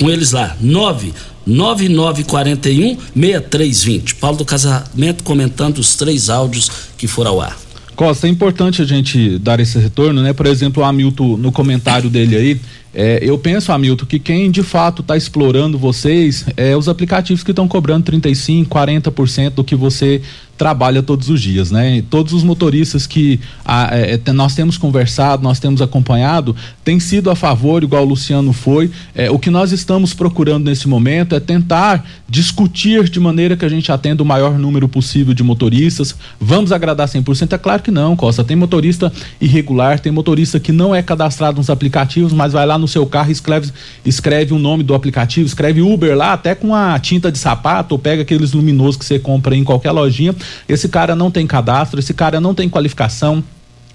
com eles lá, 99941 6320. Paulo do Casamento comentando os três áudios que foram ao ar. Costa, é importante a gente dar esse retorno, né? Por exemplo, o Hamilton, no comentário dele aí, é, eu penso, Hamilton, que quem de fato está explorando vocês é os aplicativos que estão cobrando 35, 40% do que você trabalha todos os dias, né? E todos os motoristas que a, é, é nós temos conversado, nós temos acompanhado, têm sido a favor, igual o Luciano foi. É, o que nós estamos procurando nesse momento é tentar discutir de maneira que a gente atenda o maior número possível de motoristas. Vamos agradar 100%? É claro que não, Costa. Tem motorista irregular, tem motorista que não é cadastrado nos aplicativos, mas vai lá no seu carro e escreve, escreve o nome do aplicativo, escreve Uber lá, até com a tinta de sapato, ou pega aqueles luminosos que você compra em qualquer lojinha esse cara não tem cadastro, esse cara não tem qualificação.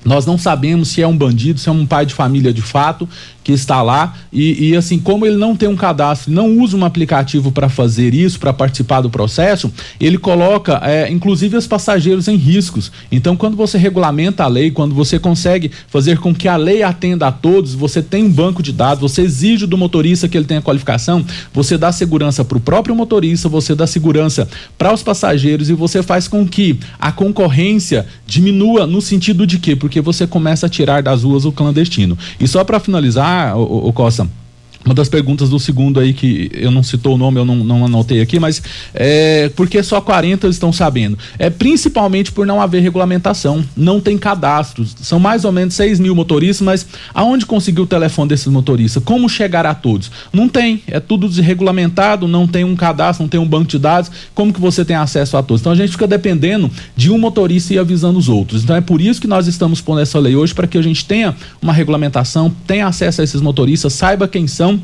Nós não sabemos se é um bandido, se é um pai de família de fato que está lá e, e, assim como ele não tem um cadastro, não usa um aplicativo para fazer isso, para participar do processo, ele coloca, é, inclusive, os passageiros em riscos. Então, quando você regulamenta a lei, quando você consegue fazer com que a lei atenda a todos, você tem um banco de dados, você exige do motorista que ele tenha qualificação, você dá segurança para o próprio motorista, você dá segurança para os passageiros e você faz com que a concorrência diminua no sentido de quê? Porque você começa a tirar das ruas o clandestino. E só para finalizar o, o Costa, uma das perguntas do segundo aí que eu não citou o nome, eu não, não anotei aqui, mas é, por que só 40 estão sabendo? É principalmente por não haver regulamentação, não tem cadastros. São mais ou menos 6 mil motoristas, mas aonde conseguiu o telefone desses motoristas? Como chegar a todos? Não tem, é tudo desregulamentado, não tem um cadastro, não tem um banco de dados. Como que você tem acesso a todos? Então a gente fica dependendo de um motorista e avisando os outros. Então é por isso que nós estamos pondo essa lei hoje, para que a gente tenha uma regulamentação, tenha acesso a esses motoristas, saiba quem são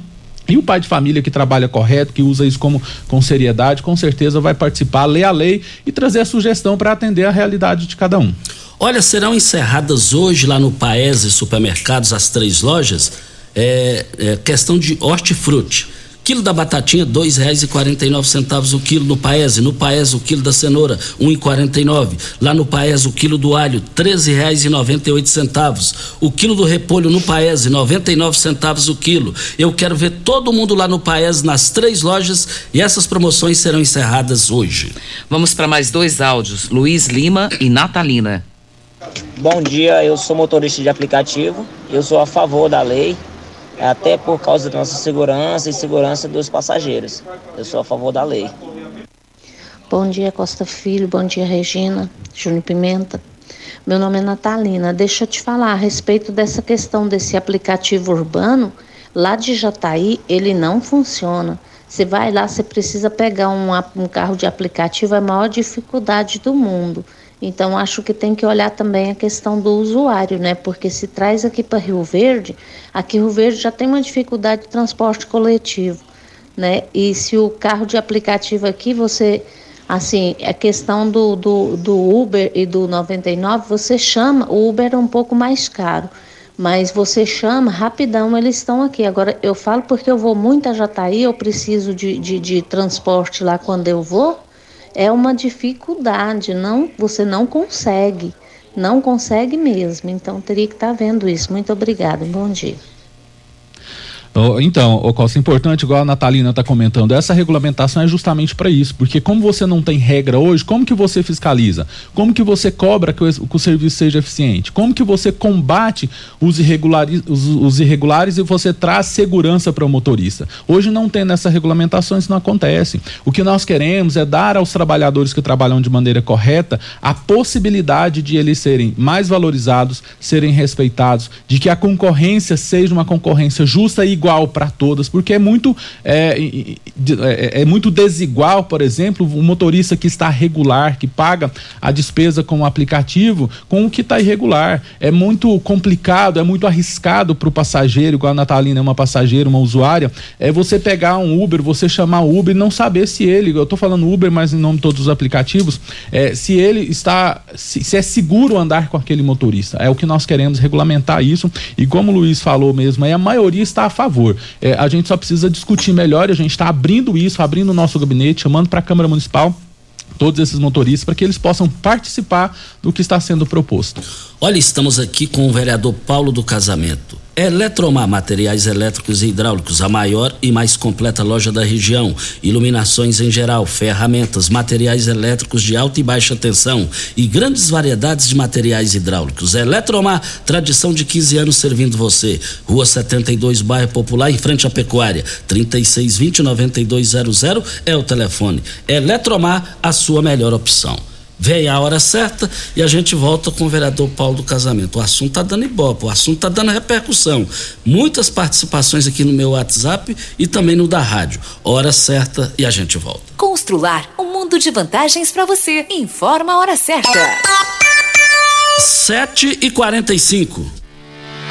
e o pai de família que trabalha correto, que usa isso como com seriedade, com certeza vai participar, ler a lei e trazer a sugestão para atender a realidade de cada um. Olha, serão encerradas hoje lá no Paese Supermercados as três lojas é, é questão de hortifruti Quilo da batatinha, dois reais e quarenta e nove centavos o quilo no Paese. No Paese, o quilo da cenoura, um e quarenta e nove. Lá no Paese, o quilo do alho, treze reais e noventa e oito centavos. O quilo do repolho no Paese, noventa e nove centavos o quilo. Eu quero ver todo mundo lá no Paese, nas três lojas, e essas promoções serão encerradas hoje. Vamos para mais dois áudios, Luiz Lima e Natalina. Bom dia, eu sou motorista de aplicativo, eu sou a favor da lei, até por causa da nossa segurança e segurança dos passageiros. Eu sou a favor da lei. Bom dia, Costa Filho. Bom dia, Regina. Júnior Pimenta. Meu nome é Natalina. Deixa eu te falar a respeito dessa questão desse aplicativo urbano. Lá de Jataí, ele não funciona. Você vai lá, você precisa pegar um, um carro de aplicativo, é a maior dificuldade do mundo. Então, acho que tem que olhar também a questão do usuário, né? Porque se traz aqui para Rio Verde, aqui Rio Verde já tem uma dificuldade de transporte coletivo, né? E se o carro de aplicativo aqui, você, assim, a questão do, do, do Uber e do 99, você chama, o Uber é um pouco mais caro, mas você chama, rapidão eles estão aqui. Agora, eu falo porque eu vou muito a Jataí, eu preciso de, de, de transporte lá quando eu vou, é uma dificuldade, não, você não consegue, não consegue mesmo. Então teria que estar tá vendo isso. Muito obrigada, bom dia. Então, o Costa, importante, igual a Natalina está comentando, essa regulamentação é justamente para isso, porque como você não tem regra hoje, como que você fiscaliza? Como que você cobra que o, que o serviço seja eficiente? Como que você combate os irregulares, os, os irregulares e você traz segurança para o motorista? Hoje não tem nessa regulamentação, isso não acontece. O que nós queremos é dar aos trabalhadores que trabalham de maneira correta a possibilidade de eles serem mais valorizados, serem respeitados, de que a concorrência seja uma concorrência justa e igual para todas, porque é muito é, é, é, muito desigual, por exemplo, o motorista que está regular, que paga a despesa com o aplicativo, com o que está irregular. É muito complicado, é muito arriscado para o passageiro, igual a Natalina é uma passageira, uma usuária, é você pegar um Uber, você chamar o Uber e não saber se ele, eu estou falando Uber, mas em nome de todos os aplicativos, é, se ele está, se, se é seguro andar com aquele motorista. É o que nós queremos regulamentar isso. E como o Luiz falou mesmo, a maioria está a favor favor. É, a gente só precisa discutir melhor a gente está abrindo isso, abrindo o nosso gabinete, chamando para a Câmara Municipal todos esses motoristas para que eles possam participar do que está sendo proposto. Olha, estamos aqui com o vereador Paulo do Casamento. Eletromar Materiais Elétricos e Hidráulicos, a maior e mais completa loja da região. Iluminações em geral, ferramentas, materiais elétricos de alta e baixa tensão e grandes variedades de materiais hidráulicos. Eletromar, tradição de 15 anos servindo você. Rua 72, bairro Popular, em frente à Pecuária. 3620-9200 é o telefone. Eletromar, a sua melhor opção. Vem a hora certa e a gente volta com o vereador Paulo do Casamento. O assunto está dando ibope, o assunto está dando repercussão. Muitas participações aqui no meu WhatsApp e também no da rádio. Hora certa e a gente volta. Constrular um mundo de vantagens para você. Informa a hora certa. 7 e 45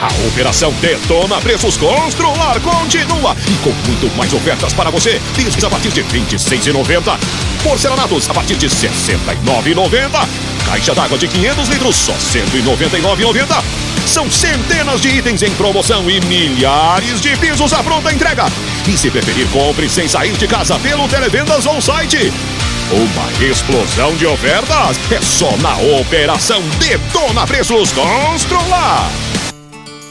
a Operação Detona Preços Constrular continua e com muito mais ofertas para você. Discos a partir de R$ 26,90. Porcelanatos a partir de R$ 69,90. Caixa d'água de 500 litros só R$ 199,90. São centenas de itens em promoção e milhares de pisos à pronta entrega. E se preferir, compre sem sair de casa pelo Televendas ou site. Uma explosão de ofertas é só na Operação Detona Preços Constrular.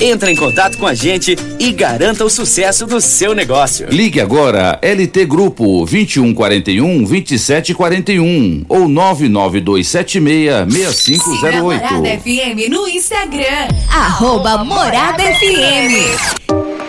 Entre em contato com a gente e garanta o sucesso do seu negócio. Ligue agora LT Grupo 2141 2741 ou 99276 6508. Morada FM no Instagram. Arroba Morada FM.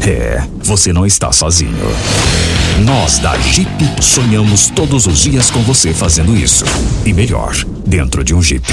É, você não está sozinho. Nós da Jeep sonhamos todos os dias com você fazendo isso. E melhor, dentro de um Jeep.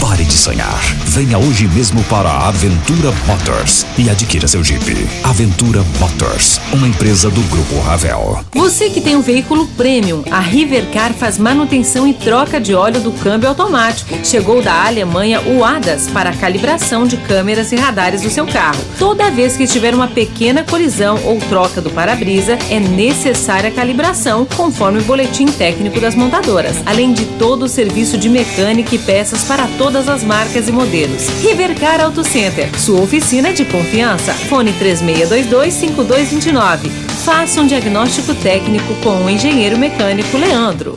Pare de sonhar. Venha hoje mesmo para a Aventura Motors e adquira seu Jeep. Aventura Motors, uma empresa do Grupo Ravel. Você que tem um veículo premium, a Rivercar faz manutenção e troca de óleo do câmbio automático. Chegou da Alemanha o ADAS para a calibração de câmeras e radares do seu carro. Toda vez que tiver uma pequena colisão ou troca do para-brisa, é necessária a calibração, conforme o boletim técnico das montadoras, além de todo o serviço de mecânica e peças para todas as marcas e modelos. Rivercar Auto Center, sua oficina de confiança. Fone 3622-5229. Faça um diagnóstico técnico com o engenheiro mecânico Leandro.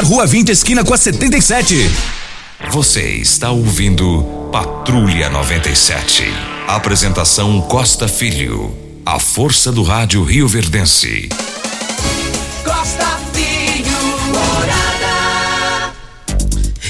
Rua 20, esquina com a 77. Você está ouvindo Patrulha 97. Apresentação Costa Filho. A força do rádio Rio Verdense. Costa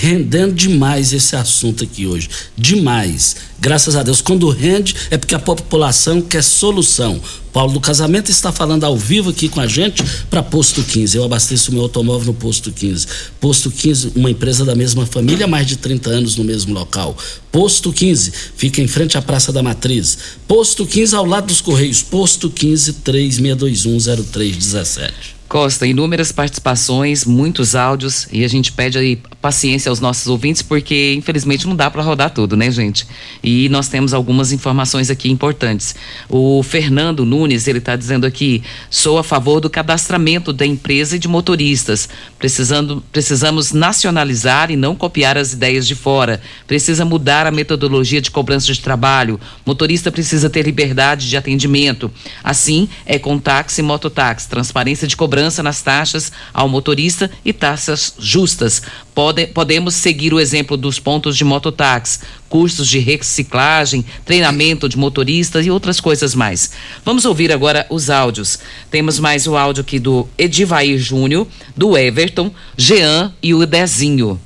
rendendo demais esse assunto aqui hoje. Demais. Graças a Deus. Quando rende, é porque a população quer solução. Paulo do Casamento está falando ao vivo aqui com a gente para Posto 15. Eu abasteço meu automóvel no Posto 15. Posto 15, uma empresa da mesma família, mais de 30 anos no mesmo local. Posto 15, fica em frente à Praça da Matriz. Posto 15, ao lado dos Correios. Posto 15, 3621 0317. Costa, inúmeras participações, muitos áudios e a gente pede aí paciência aos nossos ouvintes porque infelizmente não dá para rodar tudo, né, gente? E nós temos algumas informações aqui importantes. O Fernando Nunes, ele está dizendo aqui: "Sou a favor do cadastramento da empresa e de motoristas. Precisando precisamos nacionalizar e não copiar as ideias de fora. Precisa mudar a metodologia de cobrança de trabalho. Motorista precisa ter liberdade de atendimento. Assim, é com táxi e mototáxi, transparência de cobrança segurança nas taxas ao motorista e taxas justas. Pode, podemos seguir o exemplo dos pontos de mototáxi, cursos de reciclagem, treinamento de motoristas e outras coisas mais. Vamos ouvir agora os áudios. Temos mais o áudio aqui do Edivair Júnior, do Everton, Jean e o Dezinho.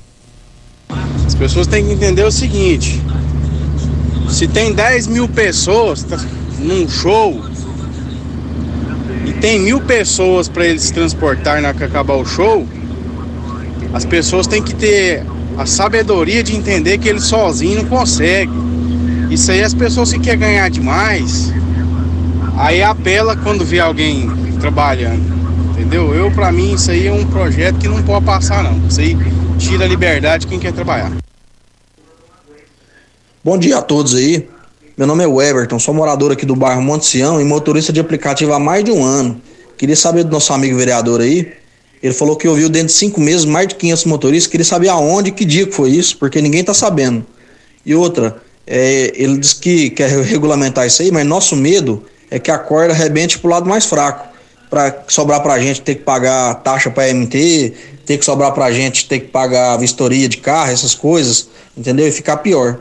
As pessoas têm que entender o seguinte: se tem 10 mil pessoas num show, tem mil pessoas para eles transportar na que acabar o show, as pessoas têm que ter a sabedoria de entender que eles sozinhos não conseguem. Isso aí as pessoas que querem ganhar demais, aí apela quando vê alguém trabalhando. Entendeu? Eu, para mim, isso aí é um projeto que não pode passar, não. Isso aí tira a liberdade de quem quer trabalhar. Bom dia a todos aí. Meu nome é Everton, sou morador aqui do bairro Monte Sião e motorista de aplicativo há mais de um ano. Queria saber do nosso amigo vereador aí. Ele falou que ouviu dentro de cinco meses mais de 500 motoristas. Queria saber aonde, que dia que foi isso, porque ninguém tá sabendo. E outra, é, ele disse que quer regulamentar isso aí, mas nosso medo é que a corda arrebente pro lado mais fraco. Para sobrar pra gente ter que pagar taxa para MT, ter que sobrar pra gente ter que pagar vistoria de carro, essas coisas, entendeu? E ficar pior.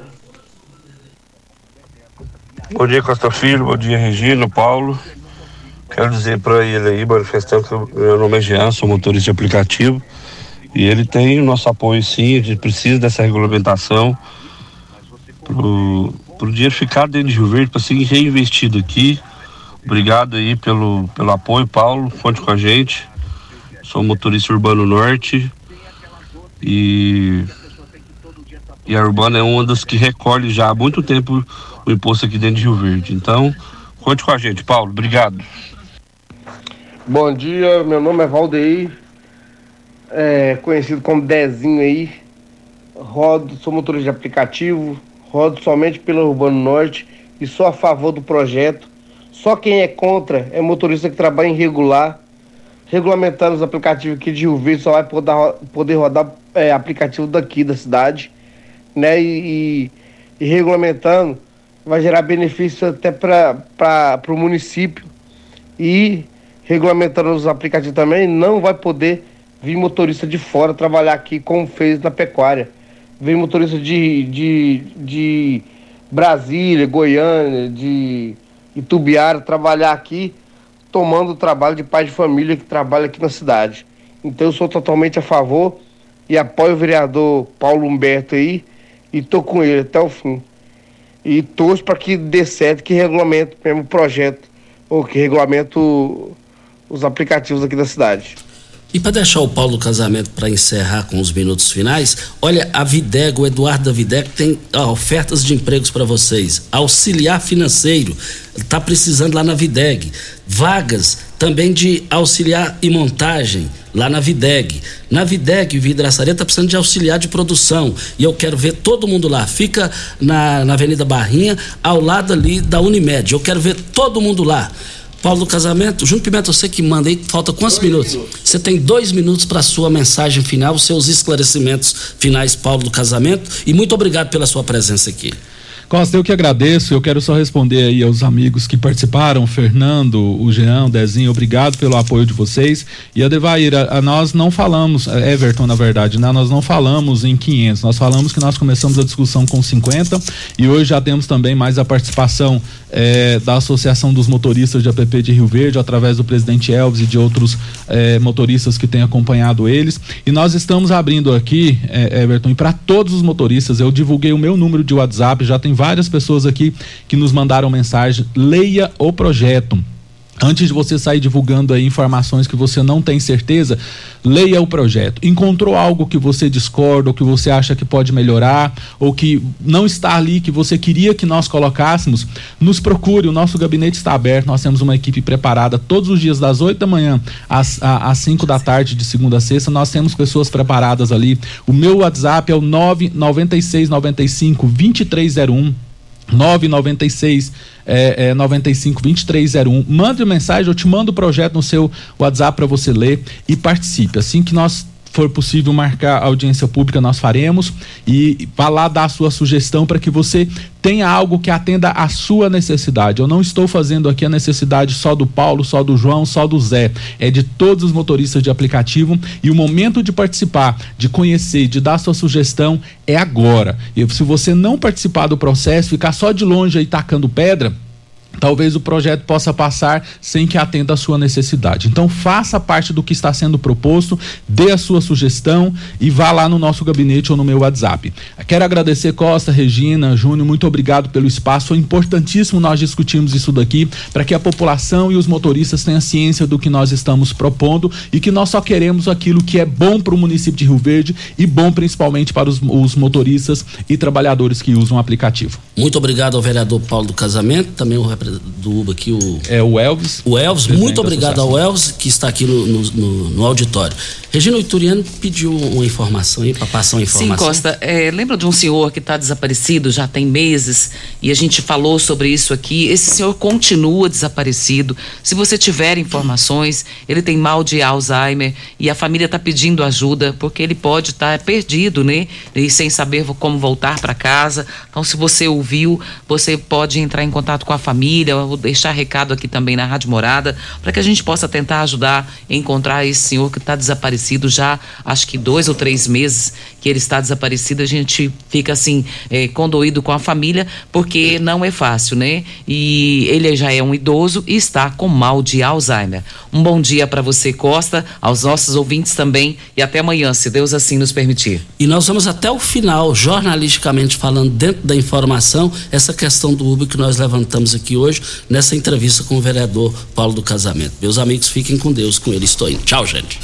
Bom dia, Costa Filho. Bom dia, Regina, Paulo. Quero dizer para ele aí, manifestando que meu nome é Jean, sou motorista de aplicativo. E ele tem o nosso apoio sim, a gente precisa dessa regulamentação para o dinheiro ficar dentro de Rio Verde, para ser reinvestido aqui. Obrigado aí pelo, pelo apoio, Paulo. Conte com a gente. Sou motorista urbano norte e, e a Urbana é uma das que recolhe já há muito tempo o imposto aqui dentro de Rio Verde. Então, conte com a gente, Paulo. Obrigado. Bom dia, meu nome é Valdeir, é, conhecido como Dezinho aí. Rodo, sou motorista de aplicativo, rodo somente pelo Urbano Norte e sou a favor do projeto. Só quem é contra é motorista que trabalha irregular, regulamentando os aplicativos aqui de Rio Verde, só vai poder, poder rodar é, aplicativo daqui da cidade, né? E, e, e regulamentando vai gerar benefício até para o município e regulamentando os aplicativos também, não vai poder vir motorista de fora trabalhar aqui como fez na pecuária. Vem motorista de, de, de Brasília, Goiânia, de Itubiara trabalhar aqui, tomando o trabalho de pai de família que trabalha aqui na cidade. Então eu sou totalmente a favor e apoio o vereador Paulo Humberto aí e tô com ele até o fim e torço para que dê certo, que regulamento mesmo o projeto, ou que regulamento os aplicativos aqui da cidade. E para deixar o Paulo casamento para encerrar com os minutos finais, olha, a Videg, o Eduardo da Videg tem ó, ofertas de empregos para vocês. Auxiliar financeiro, está precisando lá na Videg. Vagas também de auxiliar e montagem lá na Videg. Na Videg, Vidraçaria está precisando de auxiliar de produção. E eu quero ver todo mundo lá. Fica na, na Avenida Barrinha, ao lado ali da Unimed. Eu quero ver todo mundo lá. Paulo do Casamento, Júnior Pimenta, você que manda aí, falta quantos minutos? minutos? Você tem dois minutos para sua mensagem final, seus esclarecimentos finais, Paulo do Casamento, e muito obrigado pela sua presença aqui. Costa, eu que agradeço. Eu quero só responder aí aos amigos que participaram, Fernando, o Jean, o Dezinho, obrigado pelo apoio de vocês. E a Devair, a, nós não falamos, Everton, na verdade, né? Nós não falamos em 500, nós falamos que nós começamos a discussão com 50 e hoje já temos também mais a participação eh, da Associação dos Motoristas de APP de Rio Verde, através do presidente Elvis e de outros eh, motoristas que têm acompanhado eles. E nós estamos abrindo aqui, eh, Everton, e para todos os motoristas, eu divulguei o meu número de WhatsApp, já tem várias pessoas aqui que nos mandaram mensagem. Leia o projeto. Antes de você sair divulgando aí informações que você não tem certeza, leia o projeto. Encontrou algo que você discorda, ou que você acha que pode melhorar, ou que não está ali que você queria que nós colocássemos, nos procure. O nosso gabinete está aberto. Nós temos uma equipe preparada todos os dias, das 8 da manhã às, às 5 da tarde, de segunda a sexta. Nós temos pessoas preparadas ali. O meu WhatsApp é o 996 95 2301. 996 é, é, 95 2301. Mande uma mensagem, eu te mando o projeto no seu WhatsApp para você ler e participe. Assim que nós for possível marcar audiência pública, nós faremos e vá lá dar a sua sugestão para que você tenha algo que atenda à sua necessidade. Eu não estou fazendo aqui a necessidade só do Paulo, só do João, só do Zé. É de todos os motoristas de aplicativo e o momento de participar, de conhecer, de dar sua sugestão é agora. E se você não participar do processo, ficar só de longe aí tacando pedra, talvez o projeto possa passar sem que atenda a sua necessidade. Então faça parte do que está sendo proposto, dê a sua sugestão e vá lá no nosso gabinete ou no meu WhatsApp. Quero agradecer Costa, Regina, Júnior, muito obrigado pelo espaço. Foi importantíssimo nós discutirmos isso daqui para que a população e os motoristas tenham ciência do que nós estamos propondo e que nós só queremos aquilo que é bom para o município de Rio Verde e bom principalmente para os, os motoristas e trabalhadores que usam o aplicativo. Muito obrigado ao vereador Paulo do Casamento, também o do UBA aqui, o. É o Elvis. O Elvis, muito obrigado ao Elvis, que está aqui no, no, no, no auditório. Regina Ituriano pediu uma informação aí, para passar uma informação. Sim, Costa, é, lembra de um senhor que está desaparecido já tem meses e a gente falou sobre isso aqui. Esse senhor continua desaparecido. Se você tiver informações, ele tem mal de Alzheimer e a família está pedindo ajuda porque ele pode estar tá perdido, né? E sem saber como voltar para casa. Então, se você ouviu, você pode entrar em contato com a família. Eu vou deixar recado aqui também na Rádio Morada para que a gente possa tentar ajudar a encontrar esse senhor que está desaparecido já, acho que dois ou três meses que ele está desaparecido. A gente fica assim, é, condoído com a família, porque não é fácil, né? E ele já é um idoso e está com mal de Alzheimer. Um bom dia para você, Costa, aos nossos ouvintes também e até amanhã, se Deus assim nos permitir. E nós vamos até o final, jornalisticamente falando, dentro da informação, essa questão do Uber que nós levantamos aqui hoje, nessa entrevista com o vereador Paulo do Casamento. Meus amigos, fiquem com Deus, com ele estou indo. Tchau, gente.